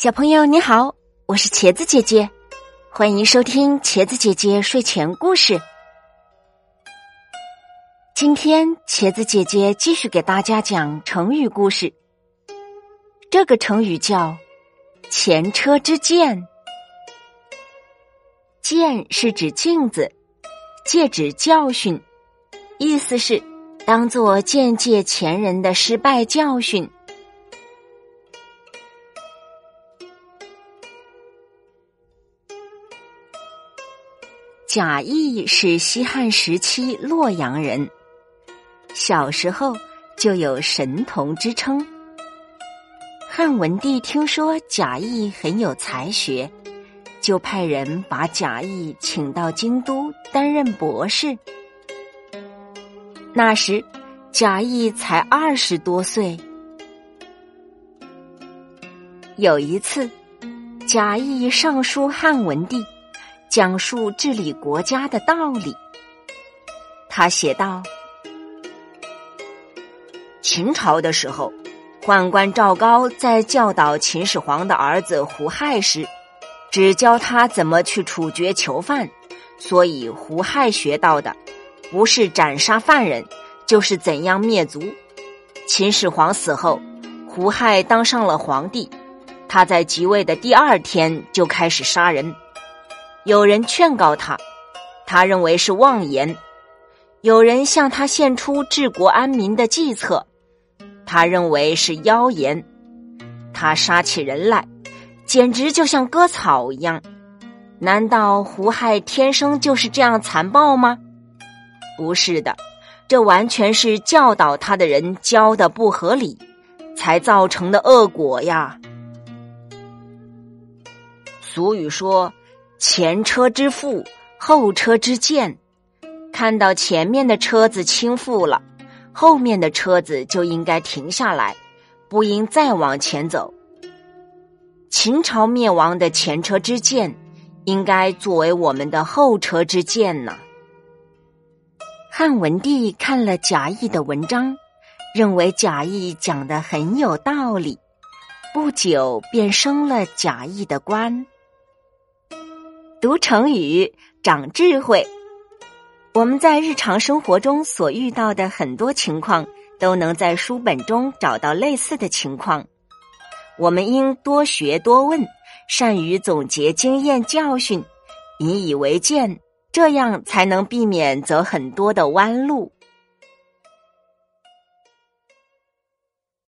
小朋友你好，我是茄子姐姐，欢迎收听茄子姐姐睡前故事。今天茄子姐姐继续给大家讲成语故事。这个成语叫“前车之鉴”，鉴是指镜子，借指教训，意思是当做见戒前人的失败教训。贾谊是西汉时期洛阳人，小时候就有神童之称。汉文帝听说贾谊很有才学，就派人把贾谊请到京都担任博士。那时，贾谊才二十多岁。有一次，贾谊上书汉文帝。讲述治理国家的道理。他写道：“秦朝的时候，宦官赵高在教导秦始皇的儿子胡亥时，只教他怎么去处决囚犯，所以胡亥学到的不是斩杀犯人，就是怎样灭族。秦始皇死后，胡亥当上了皇帝，他在即位的第二天就开始杀人。”有人劝告他，他认为是妄言；有人向他献出治国安民的计策，他认为是妖言。他杀起人来，简直就像割草一样。难道胡亥天生就是这样残暴吗？不是的，这完全是教导他的人教的不合理，才造成的恶果呀。俗语说。前车之覆，后车之鉴。看到前面的车子倾覆了，后面的车子就应该停下来，不应再往前走。秦朝灭亡的前车之鉴，应该作为我们的后车之鉴呢。汉文帝看了贾谊的文章，认为贾谊讲的很有道理，不久便升了贾谊的官。读成语长智慧。我们在日常生活中所遇到的很多情况，都能在书本中找到类似的情况。我们应多学多问，善于总结经验教训，引以为鉴，这样才能避免走很多的弯路。